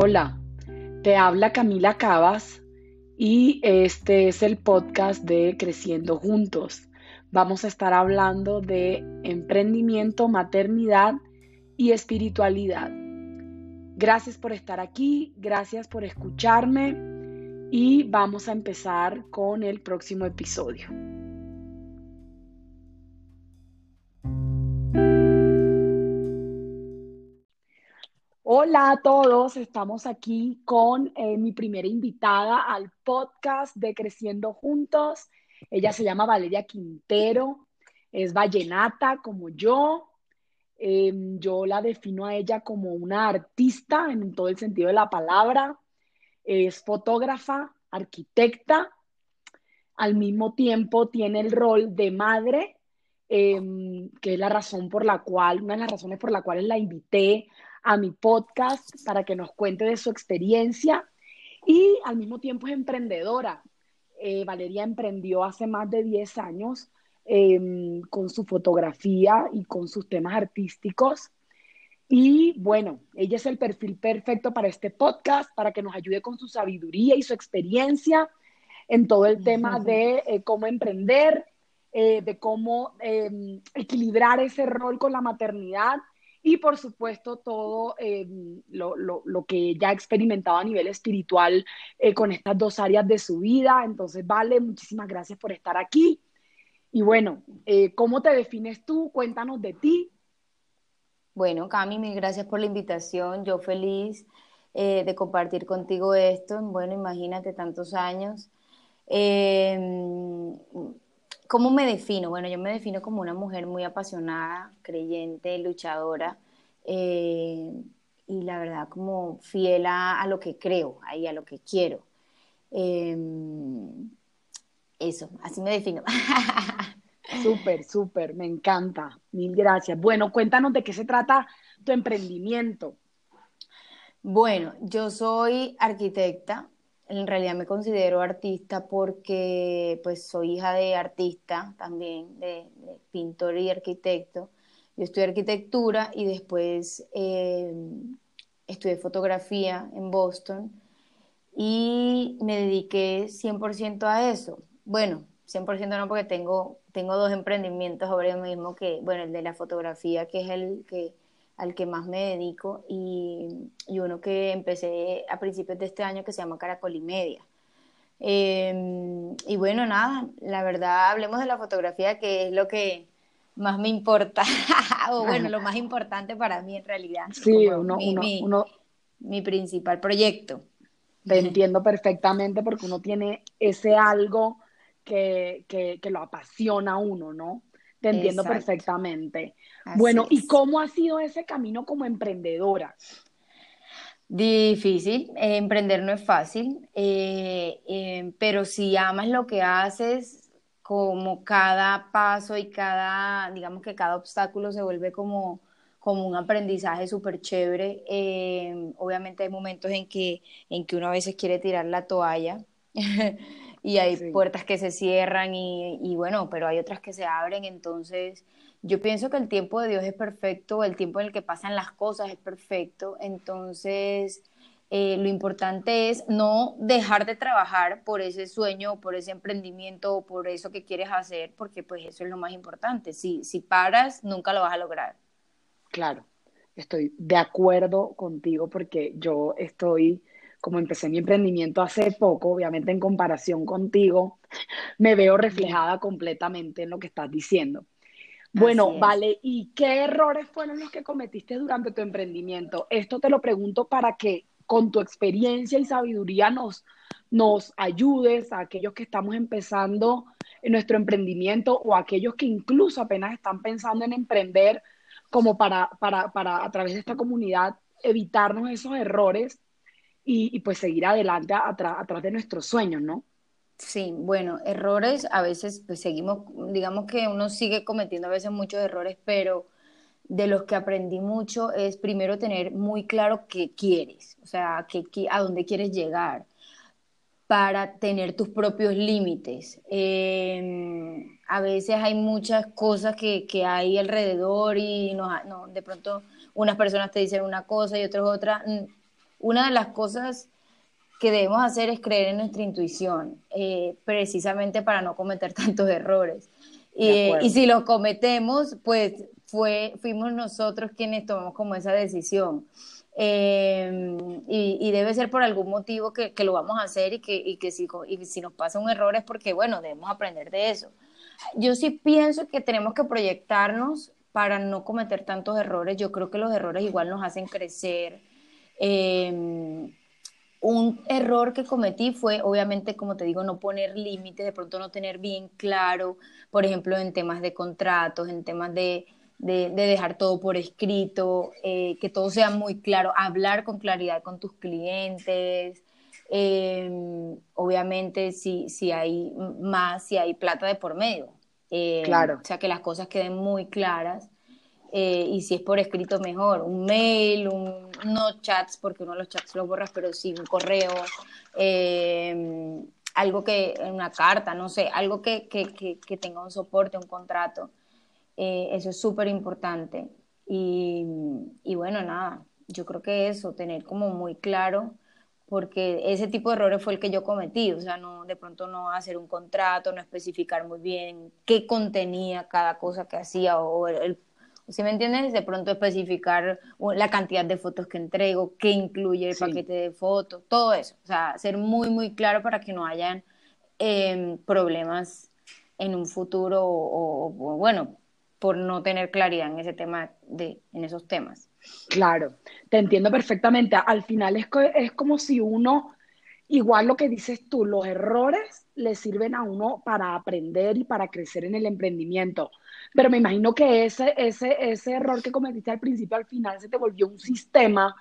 Hola, te habla Camila Cabas y este es el podcast de Creciendo Juntos. Vamos a estar hablando de emprendimiento, maternidad y espiritualidad. Gracias por estar aquí, gracias por escucharme y vamos a empezar con el próximo episodio. Hola a todos, estamos aquí con eh, mi primera invitada al podcast de Creciendo Juntos. Ella se llama Valeria Quintero, es vallenata como yo. Em, yo la defino a ella como una artista en todo el sentido de la palabra. Es fotógrafa, arquitecta. Al mismo tiempo tiene el rol de madre, em, que es la razón por la cual, una de las razones por las cuales la invité a mi podcast para que nos cuente de su experiencia y al mismo tiempo es emprendedora. Eh, Valeria emprendió hace más de 10 años em, con su fotografía y con sus temas artísticos. Y bueno, ella es el perfil perfecto para este podcast, para que nos ayude con su sabiduría y su experiencia en todo el tema de eh, cómo emprender, eh, de cómo equilibrar ese rol con la maternidad y por supuesto todo eh, lo, lo, lo, que ya ha experimentado a nivel espiritual eh, con estas dos áreas de su vida. Entonces, Vale, muchísimas gracias por estar aquí. Y bueno, eh, ¿cómo te defines tú? Cuéntanos de ti. Bueno, Cami, mil gracias por la invitación. Yo feliz de compartir contigo esto. Bueno, imagínate tantos años. ¿Cómo me defino? Bueno, yo me defino como una mujer muy apasionada, creyente, luchadora eh, y la verdad como fiel a, lo que creo, ahí a lo que quiero. Em, eso, así me defino. Súper, súper, me encanta. Mil gracias. Bueno, cuéntanos de qué se trata tu emprendimiento. Bueno, yo soy arquitecta, en realidad me considero artista porque pues soy hija de artista también, de, pintor y arquitecto. Yo estudié arquitectura y después eh, estudié fotografía en Boston y me dediqué 100% a eso. Bueno, 100% no porque tengo, tengo dos emprendimientos ahora mismo que, bueno, el de la fotografía que es el que al que más me dedico y, uno que empecé a principios de este año que se llama Caracol y Media. Em, y bueno, nada, la verdad, hablemos de la fotografía, que es lo que más me importa, o bueno, lo más importante para mí en realidad. Sí, uno, mi, uno, mi, principal proyecto. Te entiendo perfectamente porque uno tiene ese algo que, que, que lo apasiona a uno, ¿no? Te entiendo perfectamente. bueno, ¿y cómo ha sido ese camino como emprendedora? Difícil, eh, emprender no es fácil, eh, eh, pero si amas lo que haces, como cada paso y cada, digamos que cada obstáculo se vuelve como, como un aprendizaje súper chévere. obviamente hay momentos en que, en que uno a veces quiere tirar la toalla. y hay puertas que se cierran y, y, bueno, pero hay otras que se abren, entonces yo pienso que el tiempo de Dios es perfecto, el tiempo en el que pasan las cosas es perfecto, entonces eh, lo importante es no dejar de trabajar por ese sueño, por ese emprendimiento, por eso que quieres hacer, porque pues eso es lo más importante, si, si paras nunca lo vas a lograr. Claro, estoy de acuerdo contigo porque yo estoy como empecé mi emprendimiento hace poco, obviamente en comparación contigo, me veo reflejada completamente en lo que estás diciendo. Bueno, vale, ¿y qué errores fueron los que cometiste durante tu emprendimiento? Esto te lo pregunto para que con tu experiencia y sabiduría nos, nos ayudes a aquellos que estamos empezando en nuestro emprendimiento o a aquellos que incluso apenas están pensando en emprender, como para, para, para a través de esta comunidad evitarnos esos errores y, pues seguir adelante atrás de nuestros sueños, ¿no? Sí, bueno, errores a veces pues seguimos, digamos que uno sigue cometiendo a veces muchos errores, pero de los que aprendí mucho es primero tener muy claro qué quieres, o sea, que, a dónde quieres llegar, para tener tus propios límites. Em, a veces hay muchas cosas que, que hay alrededor y no, de pronto unas personas te dicen una cosa y otras otra una de las cosas que debemos hacer es creer en nuestra intuición, eh, precisamente para no cometer tantos errores. Y, si los cometemos, pues fue, fuimos nosotros quienes tomamos como esa decisión. Eh, y, debe ser por algún motivo que, lo vamos a hacer y que, y que si, y si nos pasa un error es porque, bueno, debemos aprender de eso. Yo sí pienso que tenemos que proyectarnos para no cometer tantos errores. Yo creo que los errores igual nos hacen crecer. Eh, un error que cometí fue, obviamente, como te digo, no poner límites, de pronto no tener bien claro, por ejemplo, en temas de contratos, en temas de, de, dejar todo por escrito, eh, que todo sea muy claro, hablar con claridad con tus clientes. Em, obviamente, si, si hay más, si hay plata de por medio. Em, claro. O sea, que las cosas queden muy claras. Eh, y si es por escrito mejor, un mail, un, no chats, porque uno los chats los borras, pero sí un correo, em, algo que, una carta, no sé, algo que, que, que tenga un soporte, un contrato. Eh, eso es súper importante. Y, y, bueno, nada, yo creo que eso, tener como muy claro, porque ese tipo de errores fue el que yo cometí, o sea, no, de pronto no hacer un contrato, no especificar muy bien qué contenía cada cosa que hacía o el, si me entiendes, de pronto especificar la cantidad de fotos que entrego, qué incluye el paquete de fotos, todo eso. O sea, ser muy, muy claro para que no hayan em, problemas en un futuro o, bueno, por no tener claridad en ese tema, de, en esos temas. Claro, te entiendo perfectamente. Al final es, es como si uno, igual lo que dices tú, los errores le sirven a uno para aprender y para crecer en el emprendimiento. Pero me imagino que ese, ese, ese error que cometiste al principio, al final se te volvió un sistema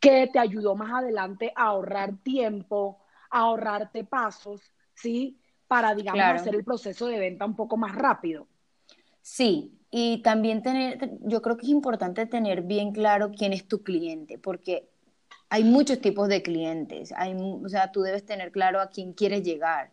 que te ayudó más adelante a ahorrar tiempo, a ahorrarte pasos, ¿sí? Para, digamos, hacer el proceso de venta un poco más rápido. Sí, y también tener, yo creo que es importante tener bien claro quién es tu cliente, porque hay muchos tipos de clientes, hay, o sea, tú debes tener claro a quién quieres llegar,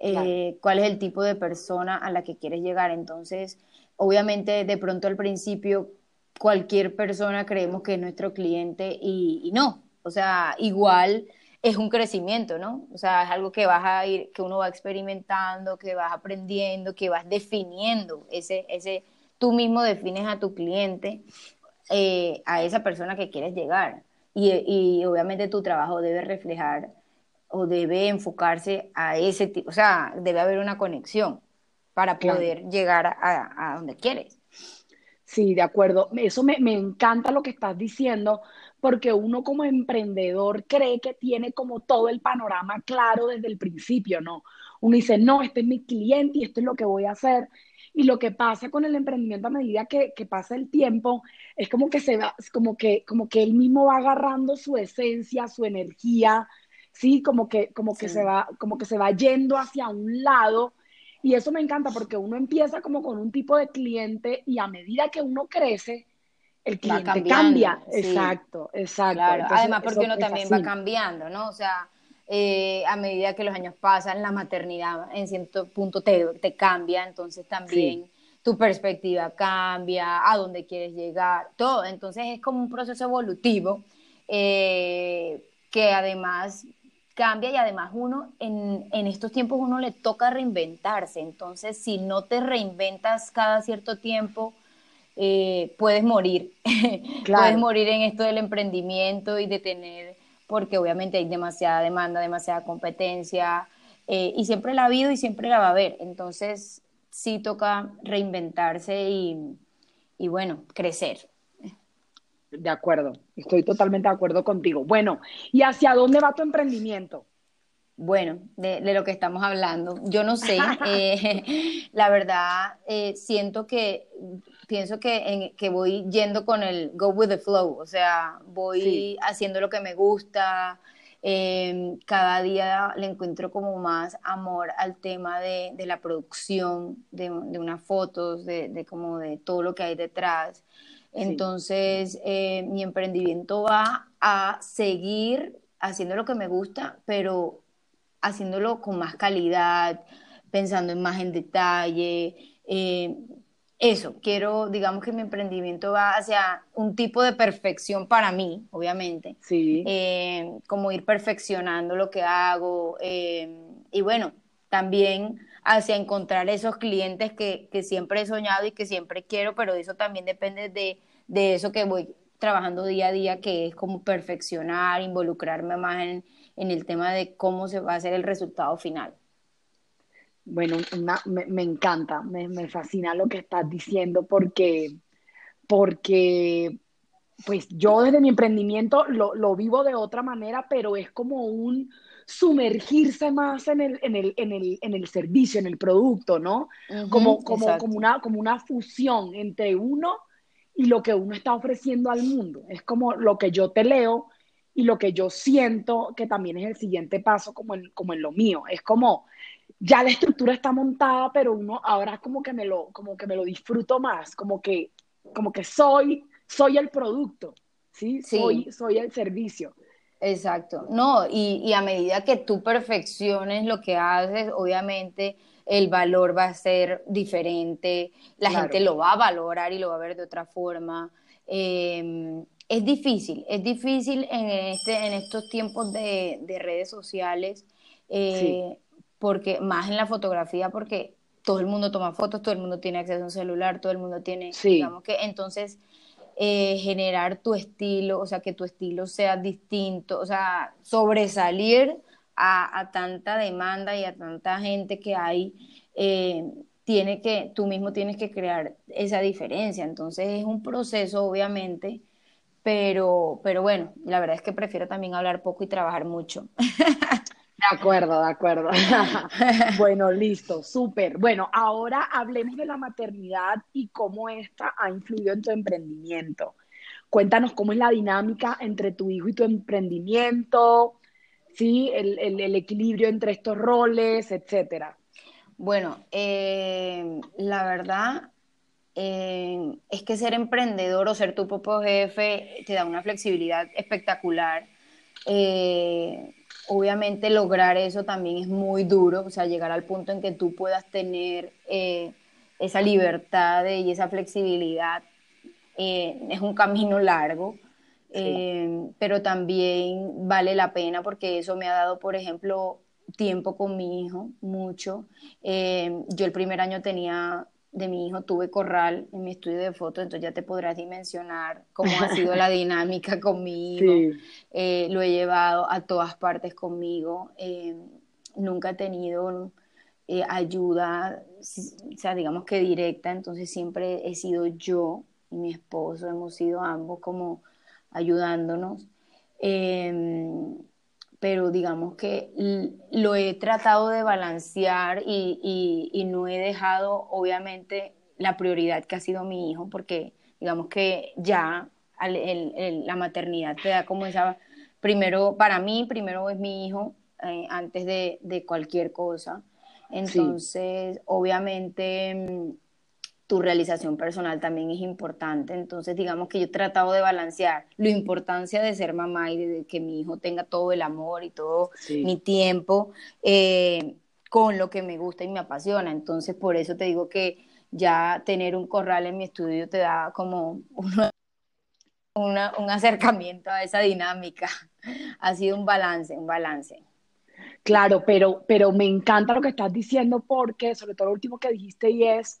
eh, cuál es el tipo de persona a la que quieres llegar. Entonces, obviamente, de pronto al principio, cualquier persona creemos que es nuestro cliente y, no, o sea, igual es un crecimiento, ¿no? O sea, es algo que vas a ir, que uno va experimentando, que vas aprendiendo, que vas definiendo. Ese, ese, tú mismo defines a tu cliente, eh, a esa persona que quieres llegar. Y, obviamente tu trabajo debe reflejar o debe enfocarse a ese tipo, o sea, debe haber una conexión para poder llegar a, a, donde quieres. Sí, de acuerdo. Eso me, me encanta lo que estás diciendo, porque uno como emprendedor cree que tiene como todo el panorama claro desde el principio, ¿no? Uno dice, no, este es mi cliente y esto es lo que voy a hacer. Y lo que pasa con el emprendimiento a medida que, pasa el tiempo es como que se va, como que, como que él mismo va agarrando su esencia, su energía, sí, como que, como que se va, como que se va yendo hacia un lado. Y eso me encanta porque uno empieza como con un tipo de cliente y a medida que uno crece, el cliente cambia. Exacto, exacto. Además, porque uno también va cambiando, ¿no? O sea, eh, a medida que los años pasan, la maternidad en cierto punto te, te cambia, entonces también tu perspectiva cambia, a dónde quieres llegar, todo. Entonces es como un proceso evolutivo eh, que además cambia y además uno en, en, estos tiempos uno le toca reinventarse. Entonces, si no te reinventas cada cierto tiempo, eh, puedes morir. puedes morir en esto del emprendimiento y de tener, porque obviamente hay demasiada demanda, demasiada competencia, eh, y siempre la ha habido y siempre la va a haber. Entonces, sí toca reinventarse y, y bueno, crecer. De acuerdo, estoy totalmente de acuerdo contigo. Bueno, ¿y hacia dónde va tu emprendimiento? Bueno, de, lo que estamos hablando, yo no sé, eh, la verdad, siento que pienso que, en, que voy yendo con el go with the flow, o sea, voy haciendo lo que me gusta, em, cada día le encuentro como más amor al tema de, de la producción, de, de, unas fotos, de, de, como de todo lo que hay detrás. Entonces, eh, mi emprendimiento va a seguir haciendo lo que me gusta, pero haciéndolo con más calidad, pensando en más en detalle, eh, eso, quiero, digamos que mi emprendimiento va hacia un tipo de perfección para mí, obviamente. Sí. Eh, como ir perfeccionando lo que hago. Eh, y bueno, también hacia encontrar esos clientes que, que, siempre he soñado y que siempre quiero, pero eso también depende de, de eso que voy trabajando día a día, que es como perfeccionar, involucrarme más en, en el tema de cómo se va a hacer el resultado final. Bueno, me, encanta, me, fascina lo que estás diciendo porque, porque pues yo desde mi emprendimiento lo, vivo de otra manera, pero es como un sumergirse más en el, en el, en el, en el servicio, en el producto, ¿no? como, como, como, una, como una fusión entre uno y lo que uno está ofreciendo al mundo. Es como lo que yo te leo y lo que yo siento que también es el siguiente paso como en, como en lo mío. Es como ya la estructura está montada, pero uno ahora como que me lo, como que me lo disfruto más, como que, como que soy, soy el producto, ¿sí? Soy, soy el servicio. Exacto. No, y, y, a medida que tú perfecciones lo que haces, obviamente el valor va a ser diferente, la gente lo va a valorar y lo va a ver de otra forma. Em, es difícil, es difícil en, este, en estos tiempos de, de redes sociales. Eh, porque más en la fotografía, porque todo el mundo toma fotos, todo el mundo tiene acceso a un celular, todo el mundo tiene, digamos que entonces eh, generar tu estilo, o sea, que tu estilo sea distinto, o sea, sobresalir a, tanta demanda y a tanta gente que hay, eh, tiene que, tú mismo tienes que crear esa diferencia. Entonces es un proceso, obviamente, pero, pero bueno, la verdad es que prefiero también hablar poco y trabajar mucho. De acuerdo, de acuerdo. bueno, listo, súper. Bueno, ahora hablemos de la maternidad y cómo esta ha influido en tu emprendimiento. Cuéntanos cómo es la dinámica entre tu hijo y tu emprendimiento, ¿sí? el, equilibrio entre estos roles, etcétera. Bueno, eh, la verdad eh, es que ser emprendedor o ser tu propio jefe te da una flexibilidad espectacular. Eh, obviamente lograr eso también es muy duro, o sea, llegar al punto en que tú puedas tener eh, esa libertad y esa flexibilidad eh, es un camino largo, pero también vale la pena porque eso me ha dado, por ejemplo, tiempo con mi hijo, mucho. yo el primer año tenía de mi hijo tuve corral en mi estudio de fotos, entonces ya te podrás dimensionar cómo ha sido la dinámica con mi hijo. Eh, lo he llevado a todas partes conmigo. Eh, nunca he tenido eh, ayuda, o sea, digamos que directa, entonces siempre he sido yo y mi esposo, hemos sido ambos como ayudándonos pero digamos que lo he tratado de balancear y, no he dejado, obviamente, la prioridad que ha sido mi hijo, porque digamos que ya la maternidad te da como esa, primero, para mí, primero es mi hijo eh, antes de, cualquier cosa. Entonces, obviamente mm, tu realización personal también es importante. Entonces, digamos que yo he tratado de balancear la importancia de ser mamá y de que mi hijo tenga todo el amor y todo mi tiempo eh, con lo que me gusta y me apasiona. Entonces, por eso te digo que ya tener un corral en mi estudio te da como un acercamiento a esa dinámica. Ha sido un balance, un balance. Claro, pero, pero me encanta lo que estás diciendo porque, sobre todo lo último que dijiste y es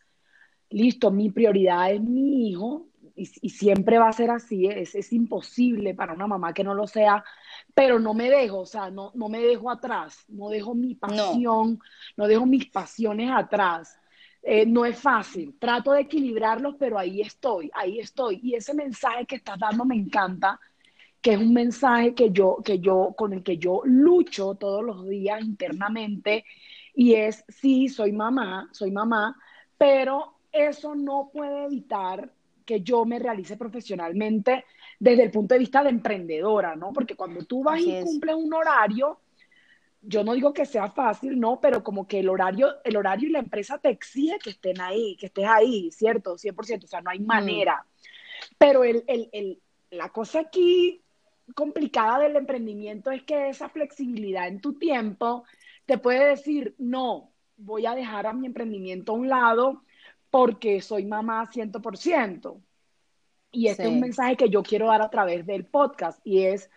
listo, mi prioridad es mi hijo y, siempre va a ser así, es, es, imposible para una mamá que no lo sea, pero no me dejo, o sea, no, no me dejo atrás, no dejo mi pasión, no, dejo mis pasiones atrás. Eh, no es fácil, trato de equilibrarlos, pero ahí estoy, ahí estoy. Y ese mensaje que estás dando me encanta, que es un mensaje que yo, que yo, con el que yo lucho todos los días internamente, y es, sí, soy mamá, soy mamá, pero eso no puede evitar que yo me realice profesionalmente desde el punto de vista de emprendedora, ¿no? Porque cuando tú vas y cumples un horario, yo no digo que sea fácil, no, pero como que el horario, el horario y la empresa te exige que estén ahí, que estés ahí, ¿cierto? 100%, o sea, no hay manera. Pero el, la cosa aquí complicada del emprendimiento es que esa flexibilidad en tu tiempo te puede decir, no, voy a dejar a mi emprendimiento a un lado porque soy mamá 100%. Y este es un mensaje que yo quiero dar a través del podcast y es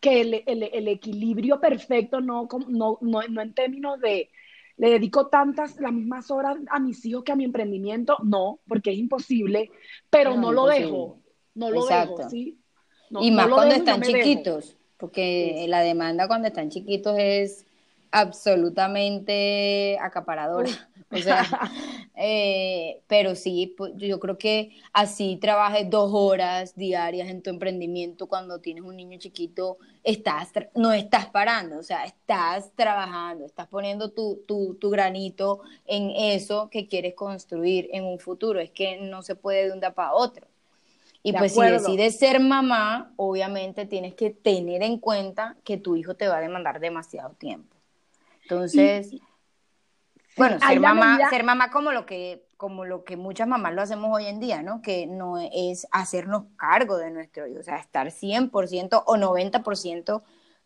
que el, equilibrio perfecto no, no, no, no en términos de le dedico tantas, las mismas horas a mis hijos que a mi emprendimiento, no, porque es imposible, pero no, lo dejo, no lo dejo, ¿sí? y más cuando están chiquitos, porque la demanda cuando están chiquitos es absolutamente acaparadora. O sea, eh, pero sí, pues, yo creo que así trabajes dos horas diarias en tu emprendimiento cuando tienes un niño chiquito, estás, no estás parando, o sea, estás trabajando, estás poniendo tu, tu, tu granito en eso que quieres construir en un futuro. Es que no se puede de un día para otro. Y pues si decides ser mamá, obviamente tienes que tener en cuenta que tu hijo te va a demandar demasiado tiempo. Entonces, bueno, ser mamá, ser mamá como lo que como lo que muchas mamás lo hacemos hoy en día, ¿no? Que no es hacernos cargo de nuestro hijo, o sea, estar 100% o 90%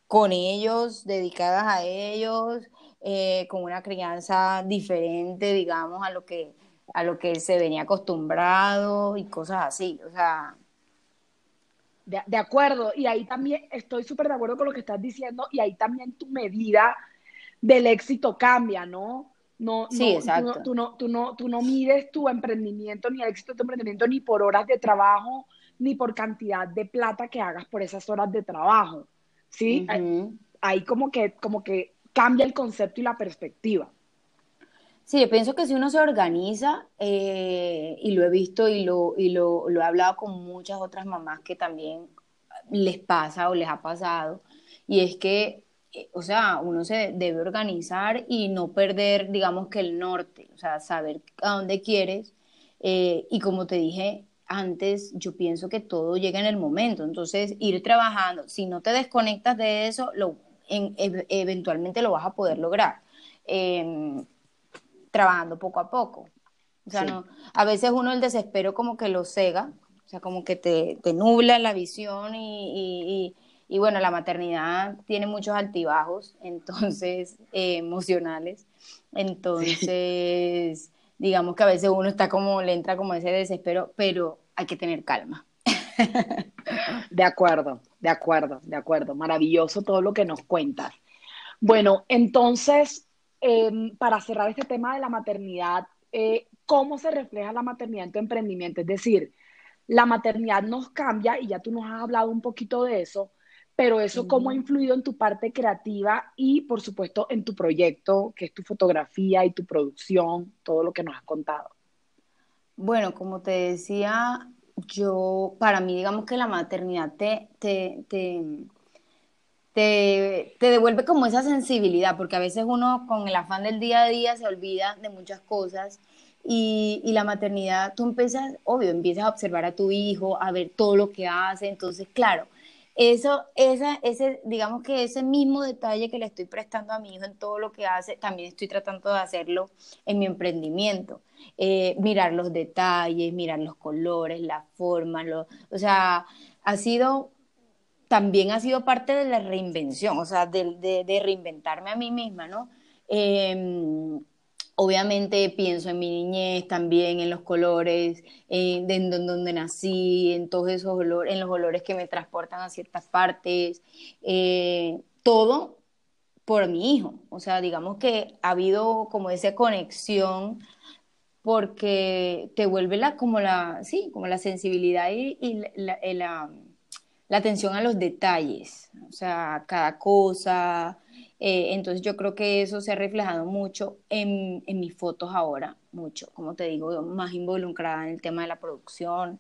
con ellos, dedicadas a ellos, eh, con una crianza diferente, digamos, a lo que a lo que se venía acostumbrado y cosas así, o sea... De, acuerdo, y ahí también estoy súper de acuerdo con lo que estás diciendo, y ahí también tu medida del éxito cambia, ¿no? No, sí, exacto. Tú no, tú, no, tú, no, mides tu emprendimiento, ni el éxito de tu emprendimiento, ni por horas de trabajo, ni por cantidad de plata que hagas por esas horas de trabajo, ¿sí? ahí como que, como que cambia el concepto y la perspectiva. Sí, yo pienso que si uno se organiza, eh, y lo he visto y, lo, y lo, lo, he hablado con muchas otras mamás que también les pasa o les ha pasado, y es que, eh, o sea, uno se debe organizar y no perder, digamos que el norte, o sea, saber a dónde quieres, eh, y como te dije antes, yo pienso que todo llega en el momento, entonces ir trabajando, si no te desconectas de eso, lo, eventualmente lo vas a poder lograr. Em, trabajando poco a poco. O sea, no, a veces uno el desespero como que lo cega, o sea, como que te, te nubla la visión y, y, bueno, la maternidad tiene muchos altibajos, entonces, eh, emocionales. Entonces, digamos que a veces uno está como, le entra como ese desespero, pero hay que tener calma. De acuerdo, de acuerdo, de acuerdo. Maravilloso todo lo que nos cuentas. Bueno, entonces, Em, para cerrar este tema de la maternidad, eh, ¿cómo se refleja la maternidad en tu emprendimiento? Es decir, la maternidad nos cambia y ya tú nos has hablado un poquito de eso, pero eso cómo ha influido en tu parte creativa y por supuesto en tu proyecto, que es tu fotografía y tu producción, todo lo que nos has contado. Bueno, como te decía, yo, para mí, digamos que la maternidad te, te, te te, devuelve como esa sensibilidad, porque a veces uno con el afán del día a día se olvida de muchas cosas y, la maternidad, tú empiezas, obvio, empiezas a observar a tu hijo, a ver todo lo que hace, entonces, claro, eso, esa, ese, digamos que ese mismo detalle que le estoy prestando a mi hijo en todo lo que hace, también estoy tratando de hacerlo en mi emprendimiento. Eh, mirar los detalles, mirar los colores, las formas, o sea, ha sido también ha sido parte de la reinvención, o sea, de, reinventarme a mí misma, ¿no? Em, obviamente pienso en mi niñez también, en los colores, en, donde, nací, en todos esos olores, en los olores que me transportan a ciertas partes, eh, todo por mi hijo. O sea, digamos que ha habido como esa conexión porque te vuelve la, como la, sí, como la sensibilidad y, la la atención a los detalles, o sea, cada cosa. Eh, entonces yo creo que eso se ha reflejado mucho en, mis fotos ahora, mucho, como te digo, más involucrada en el tema de la producción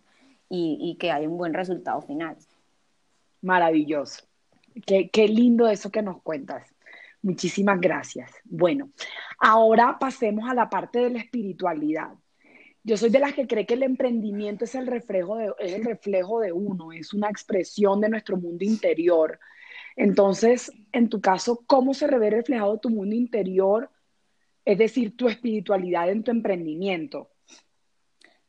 y, que hay un buen resultado final. Maravilloso. Qué, qué lindo eso que nos cuentas. Muchísimas gracias. Bueno, ahora pasemos a la parte de la espiritualidad. Yo soy de las que cree que el emprendimiento es el reflejo de, es el reflejo de uno, es una expresión de nuestro mundo interior. Entonces, en tu caso, ¿cómo se ve reflejado tu mundo interior? Es decir, tu espiritualidad en tu emprendimiento.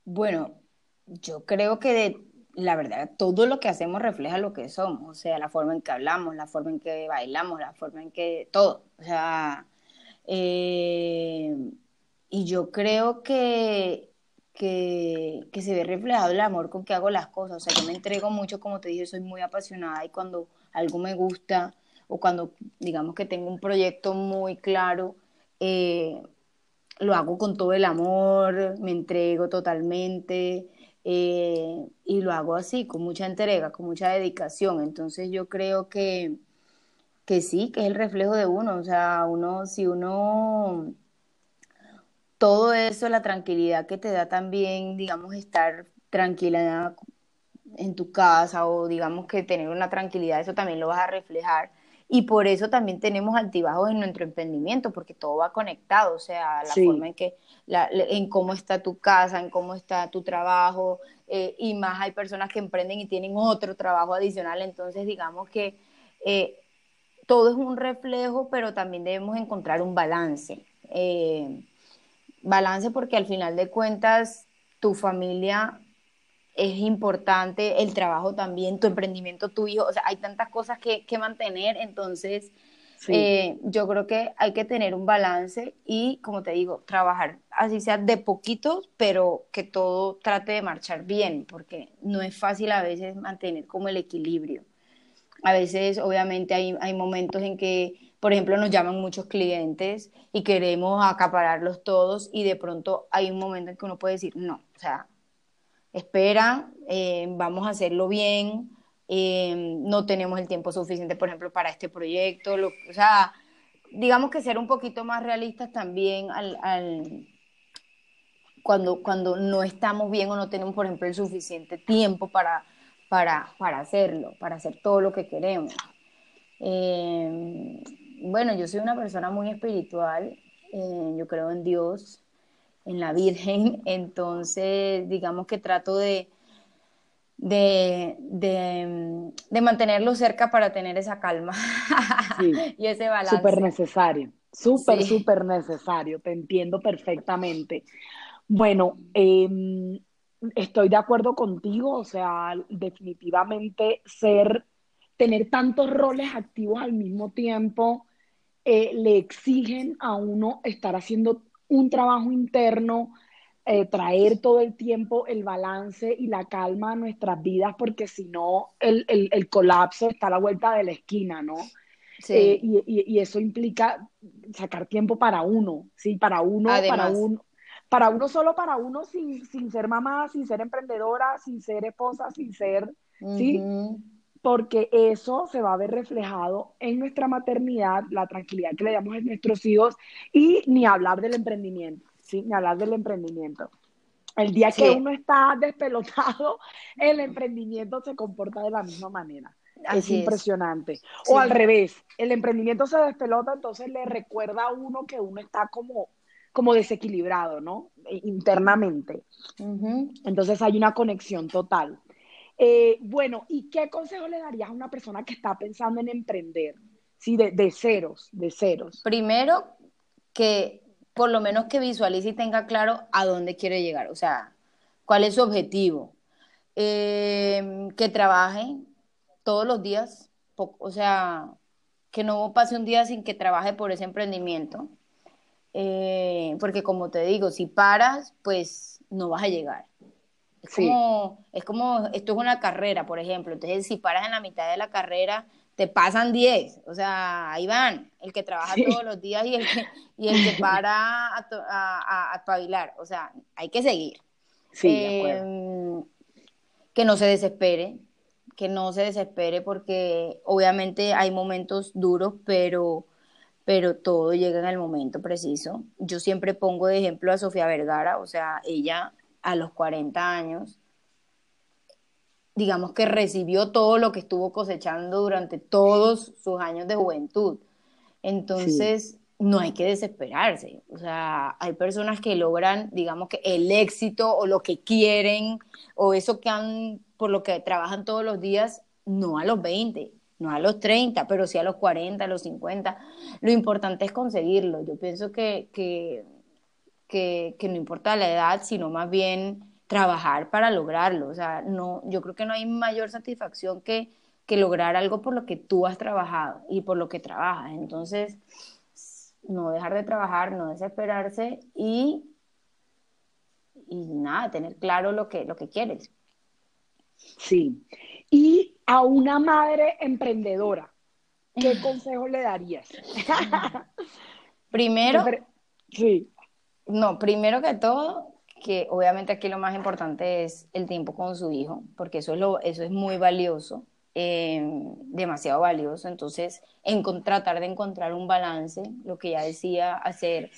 Bueno, yo creo que la verdad, todo lo que hacemos refleja lo que somos, o sea, la forma en que hablamos, la forma en que bailamos, la forma en que todo, o sea, eh, y yo creo que que, que, se ve reflejado el amor con que hago las cosas. O sea, yo me entrego mucho, como te dije, soy muy apasionada y cuando algo me gusta o cuando digamos que tengo un proyecto muy claro, eh, lo hago con todo el amor, me entrego totalmente eh, y lo hago así, con mucha entrega, con mucha dedicación. Entonces yo creo que, que sí, que es el reflejo de uno. O sea, uno, si uno todo eso, la tranquilidad que te da también, digamos, estar tranquila en tu casa o digamos que tener una tranquilidad, eso también lo vas a reflejar. Y por eso también tenemos altibajos en nuestro emprendimiento, porque todo va conectado, o sea, la forma en que, en cómo está tu casa, en cómo está tu trabajo, eh, y más hay personas que emprenden y tienen otro trabajo adicional, entonces digamos que eh, todo es un reflejo, pero también debemos encontrar un balance. Eh, balance porque al final de cuentas tu familia es importante, el trabajo también, tu emprendimiento, tu hijo, o sea, hay tantas cosas que, que mantener, entonces eh, yo creo que hay que tener un balance y, como te digo, trabajar así sea de poquitos, pero que todo trate de marchar bien, porque no es fácil a veces mantener como el equilibrio. A veces, obviamente, hay, hay momentos en que, por ejemplo, nos llaman muchos clientes y queremos acapararlos todos y de pronto hay un momento en que uno puede decir, no, o sea, espera, eh, vamos a hacerlo bien, eh, no tenemos el tiempo suficiente, por ejemplo, para este proyecto, o sea, digamos que ser un poquito más realistas también al, al, cuando, cuando no estamos bien o no tenemos, por ejemplo, el suficiente tiempo para, para, para hacerlo, para hacer todo lo que queremos. Eh, bueno, yo soy una persona muy espiritual, yo creo en Dios, en la Virgen, entonces digamos que trato de, de, de, mantenerlo cerca para tener esa calma y ese balance. Súper necesario, súper, súper necesario, te entiendo perfectamente. Bueno, em, estoy de acuerdo contigo, o sea, definitivamente ser, tener tantos roles activos al mismo tiempo, eh, le exigen a uno estar haciendo un trabajo interno, eh, traer todo el tiempo el balance y la calma a nuestras vidas, porque si no, el, colapso está a la vuelta de la esquina, ¿no? Sí. Eh, y, eso implica sacar tiempo para uno, ¿sí? Para uno, para uno, para uno solo, para uno, sin, sin ser mamá, sin ser emprendedora, sin ser esposa, sin ser, ¿sí? Porque eso se va a ver reflejado en nuestra maternidad, la tranquilidad que le damos a nuestros hijos y ni hablar del emprendimiento. ¿sí? Ni hablar del emprendimiento. El día que uno está despelotado, el emprendimiento se comporta de la misma manera. es impresionante. O al revés, el emprendimiento se despelota, entonces le recuerda a uno que uno está como, como desequilibrado, ¿no? E, internamente. Entonces hay una conexión total. Eh, bueno, ¿y qué consejo le darías a una persona que está pensando en emprender? Sí, de, de ceros, de ceros. Primero, que por lo menos que visualice y tenga claro a dónde quiere llegar, o sea, cuál es su objetivo. Eh, que trabaje todos los días, o sea, que no pase un día sin que trabaje por ese emprendimiento. Eh, porque como te digo, si paras, pues no vas a llegar. Es, como, es como, esto es una carrera, por ejemplo. Entonces, si paras en la mitad de la carrera, te pasan 10, o sea, ahí van, el que trabaja todos los días y el que, y el que para a, a, a, o sea, hay que seguir. Sí, em, que no se desespere, que no se desespere porque obviamente hay momentos duros, pero, pero todo llega en el momento preciso. Yo siempre pongo de ejemplo a Sofía Vergara, o sea, ella a los 40 años digamos que recibió todo lo que estuvo cosechando durante todos sus años de juventud. Entonces, no hay que desesperarse. O sea, hay personas que logran, digamos que el éxito o lo que quieren o eso que han, por lo que trabajan todos los días, no a los 20, no a los 30, pero sí a los 40, a los 50. Lo importante es conseguirlo. Yo pienso que, que, que, que no importa la edad, sino más bien trabajar para lograrlo. O sea, no, yo creo que no hay mayor satisfacción que, que lograr algo por lo que tú has trabajado y por lo que trabajas. Entonces, no dejar de trabajar, no desesperarse y, nada, tener claro lo que, lo que quieres. Sí. Y a una madre emprendedora, ¿qué consejo le darías? Primero, sí. No, primero que todo, que obviamente aquí lo más importante es el tiempo con su hijo, porque eso es, lo, eso es muy valioso, em, demasiado valioso. Entonces, en, tratar de encontrar un balance, lo que ya decía, hacer.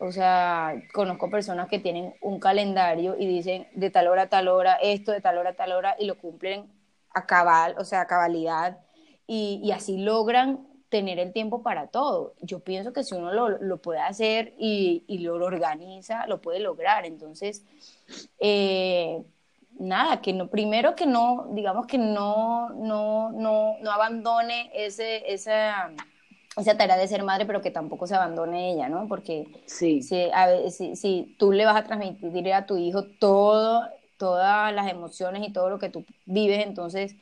O sea, conozco personas que tienen un calendario y dicen de tal hora a tal hora, esto, de tal hora a tal hora, y lo cumplen a cabal, o sea, a cabalidad, y, y así logran tener el tiempo para todo. Yo pienso que si uno lo, puede hacer y, lo, organiza, lo puede lograr. Entonces, eh, nada, que no, primero que no, digamos que no, no, no, no abandone ese, esa, esa tarea de ser madre, pero que tampoco se abandone ella, ¿no? Porque sí. si, a si, si tú le vas a transmitir a tu hijo todo, todas las emociones y todo lo que tú vives, entonces,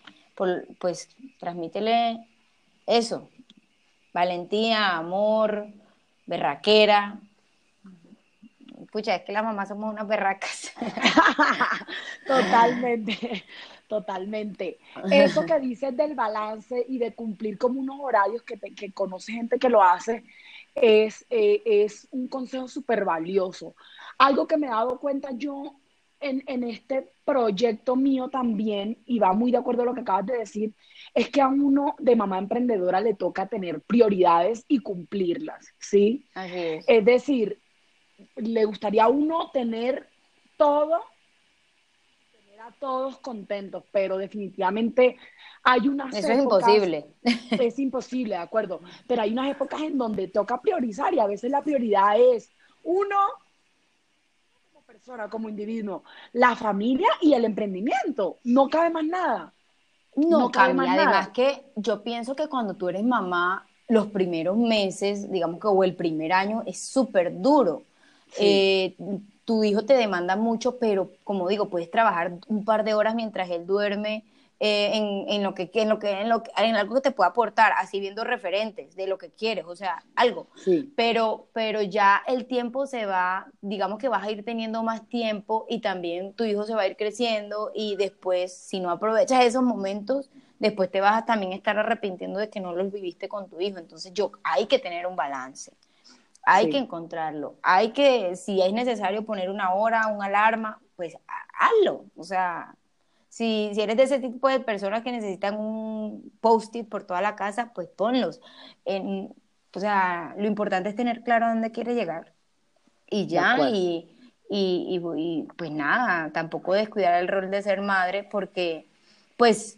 pues transmítele eso, valentía, amor, berraquera. Escucha, es que las mamás somos unas berracas. totalmente, totalmente. Eso que dices del balance y de cumplir como unos horarios que, que conoce gente que lo hace, es, eh, es un consejo súper valioso. Algo que me he dado cuenta yo en, en, este proyecto mío también, y va muy de acuerdo a lo que acabas de decir, es que a uno de mamá emprendedora le toca tener prioridades y cumplirlas, ¿sí? es. decir, le gustaría a uno tener todo, tener a todos contentos, pero definitivamente hay unas Eso es imposible. Es imposible, de acuerdo. Pero hay unas épocas en donde toca priorizar y a veces la prioridad es uno persona, como individuo, la familia y el emprendimiento. No cabe más nada. No, cambia. Además que yo pienso que cuando tú eres mamá, los primeros meses, digamos que o el primer año, es súper duro. Eh, tu hijo te demanda mucho, pero como digo, puedes trabajar un par de horas mientras él duerme eh, en, en, lo que, en, lo que, en, lo en algo que te pueda aportar, así viendo referentes de lo que quieres, o sea, algo. Pero, pero ya el tiempo se va, digamos que vas a ir teniendo más tiempo y también tu hijo se va a ir creciendo y después, si no aprovechas esos momentos, después te vas a también estar arrepintiendo de que no los viviste con tu hijo. Entonces, yo, hay que tener un balance. Hay que encontrarlo. Hay que, si es necesario poner una hora, una alarma, pues hazlo. O sea, si, si eres de ese tipo de personas que necesitan un post-it por toda la casa, pues ponlos. En, o sea, lo importante es tener claro a dónde quiere llegar. Y ya, y, y, y, pues nada, tampoco descuidar el rol de ser madre, porque, pues,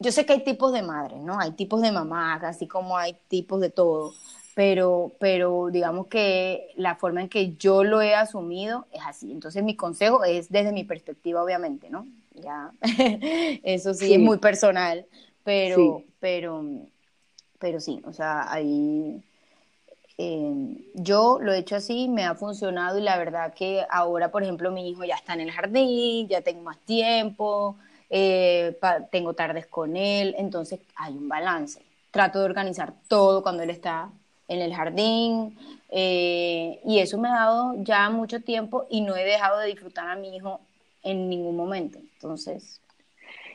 yo sé que hay tipos de madres, ¿no? Hay tipos de mamás, así como hay tipos de todo. Pero, pero digamos que la forma en que yo lo he asumido es así. Entonces mi consejo es desde mi perspectiva, obviamente, ¿no? Ya, eso sí, es muy personal, pero, pero, pero sí, o sea, ahí em, yo lo he hecho así, me ha funcionado y la verdad que ahora, por ejemplo, mi hijo ya está en el jardín, ya tengo más tiempo, eh, tengo tardes con él, entonces hay un balance. Trato de organizar todo cuando él está en el jardín eh, y eso me ha dado ya mucho tiempo y no he dejado de disfrutar a mi hijo en ningún momento. Entonces.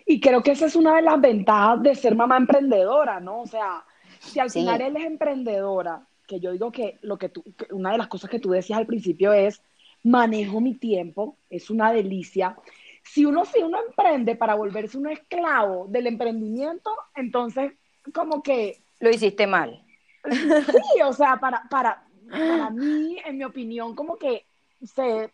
Y creo que esa es una de las ventajas de ser mamá emprendedora, ¿no? O sea, si al final él es emprendedora, que yo digo que lo que tú, una de las cosas que tú decías al principio es manejo mi tiempo, es una delicia. Si uno, si uno emprende para volverse un esclavo del emprendimiento, entonces como que... Lo hiciste mal. Sí, o sea, para, para, para mí, en mi opinión, como que se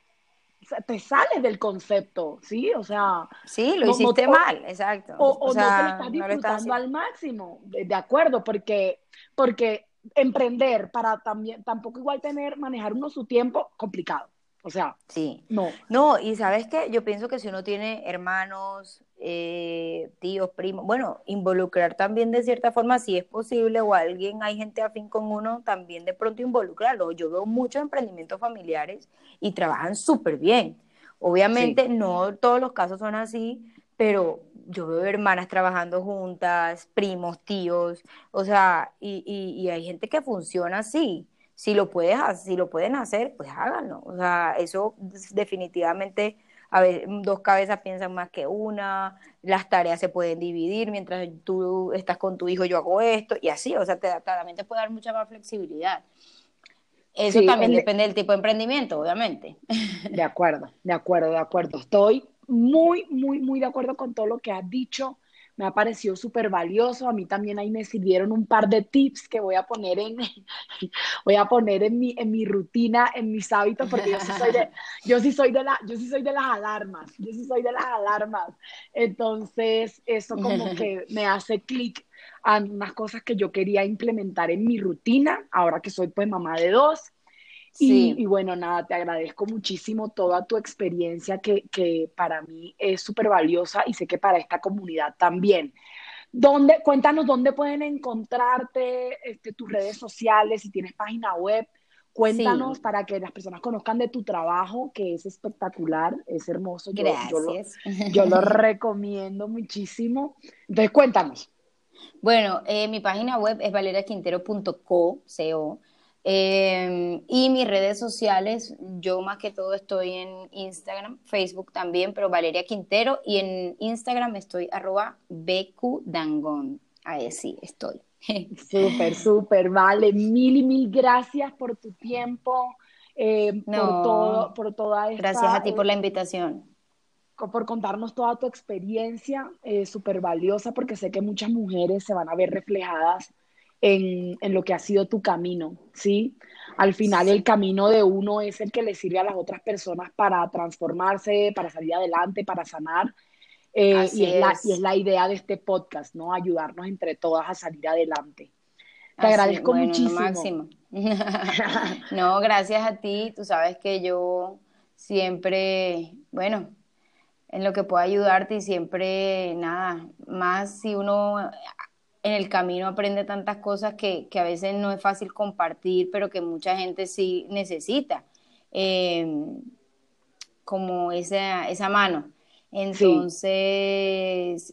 te sales del concepto, ¿sí? O sea... Sí, lo hiciste mal, exacto. O, no te lo estás disfrutando al máximo, de, acuerdo, porque, porque emprender para también, tampoco igual tener, manejar uno su tiempo, complicado. O sea, sí. No. No, y sabes que yo pienso que si uno tiene hermanos, eh, tíos, primos, bueno, involucrar también de cierta forma, si es posible, o alguien, hay gente afín con uno, también de pronto involucrarlo. Yo veo muchos emprendimientos familiares y trabajan súper bien. Obviamente no todos los casos son así, pero yo veo hermanas trabajando juntas, primos, tíos, o sea, y, y hay gente que funciona así si lo puedes, si lo pueden hacer, pues háganlo. O sea, eso definitivamente a veces dos cabezas piensan más que una, las tareas se pueden dividir, mientras tú estás con tu hijo yo hago esto, y así, o sea, te, también te puede dar mucha más flexibilidad. Eso también depende del tipo de emprendimiento, obviamente. De acuerdo, de acuerdo, de acuerdo. Estoy muy, muy, muy de acuerdo con todo lo que has dicho me ha parecido súper valioso. A mí también ahí me sirvieron un par de tips que voy a poner en, voy a poner en mi, en mi rutina, en mis hábitos, porque yo sí soy de, yo sí soy de la, yo sí soy de las alarmas, yo sí soy de las alarmas. Entonces, eso como que me hace clic a unas cosas que yo quería implementar en mi rutina, ahora que soy pues mamá de dos. Y, bueno, nada, te agradezco muchísimo toda tu experiencia que, que para mí es súper valiosa y sé que para esta comunidad también. ¿Dónde, cuéntanos dónde pueden encontrarte, este, tus redes sociales, si tienes página web. Cuéntanos para que las personas conozcan de tu trabajo, que es espectacular, es hermoso. Gracias. Yo, lo, recomiendo muchísimo. Entonces, cuéntanos. Bueno, eh, mi página web es valeriaquintero.co, Em, y mis redes sociales, yo más que todo estoy en Instagram, Facebook también, pero Valeria Quintero, y en Instagram estoy arroba BQDangón. Ahí sí, estoy. Súper, súper, vale. Mil y mil gracias por tu tiempo, eh, por, todo, por toda esta... Gracias a ti por la invitación. por contarnos toda tu experiencia, eh, súper valiosa, porque sé que muchas mujeres se van a ver reflejadas en, lo que ha sido tu camino, ¿sí? Al final el camino de uno es el que le sirve a las otras personas para transformarse, para salir adelante, para sanar. Eh, y, es, La, y, es La, idea de este podcast, ¿no? Ayudarnos entre todas a salir adelante. Te agradezco muchísimo. Máximo. no, gracias a ti. Tú sabes que yo siempre, bueno, en lo que puedo ayudarte y siempre, nada, más si uno en el camino aprende tantas cosas que, a veces no es fácil compartir, pero que mucha gente sí necesita, em, como esa, esa mano. Entonces,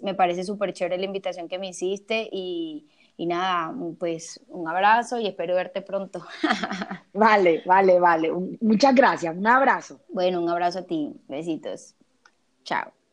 me parece súper chévere la invitación que me hiciste y, y nada, pues un abrazo y espero verte pronto. vale, vale, vale. muchas gracias. Un abrazo. Bueno, un abrazo a ti. Besitos. Chao.